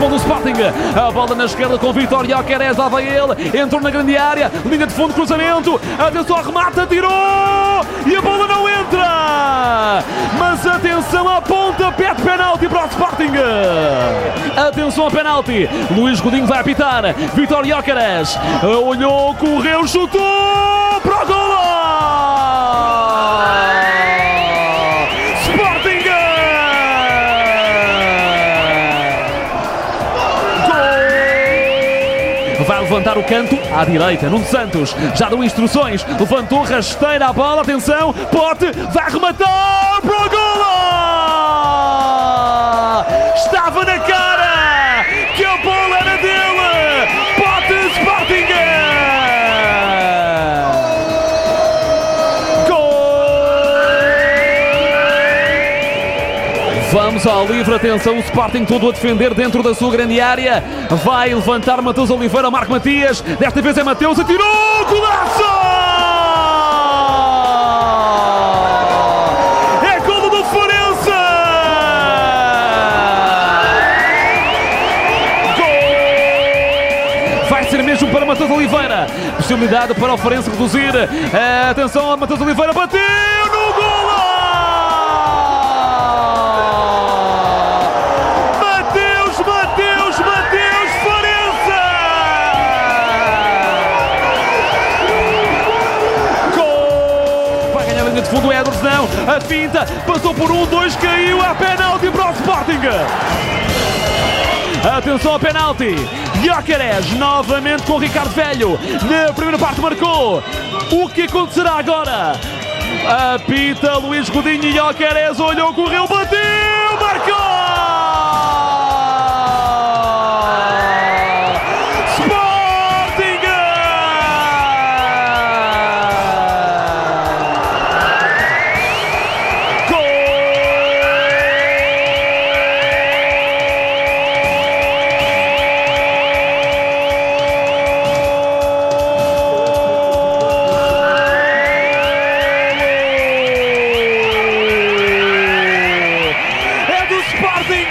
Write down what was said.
responde o Sporting. A bola na esquerda com Vitor Querés, lá vai ele, entrou na grande área, linha de fundo, cruzamento, atenção, remata, tirou e a bola não entra. Mas atenção, aponta, pede penalti para o Sporting. Atenção a penalti. Luís Godinho vai apitar. Vitor Querés olhou, correu, chutou levantar o canto. À direita. Nuno Santos. Já deu instruções, levantou, rasteira a bola, atenção, Pote vai rematar. Para o gol! Vamos ao livre, atenção, o Sporting todo a defender dentro da sua grande área. Vai levantar Matheus Oliveira, Marco Matias. Desta vez é Matheus, atirou, golaço! É mesmo para Matheus Oliveira. Possibilidade para o Forense reduzir. Atenção, Matheus Oliveira bateu a finta, passou por um, dois, caiu, a penalti para o Sporting. Atenção ao penalti. Gyökeres novamente com o Ricardo Velho. Na primeira parte marcou. O que acontecerá agora? Apita Luís Godinho e olhou, correu, bateu, marcou! Harding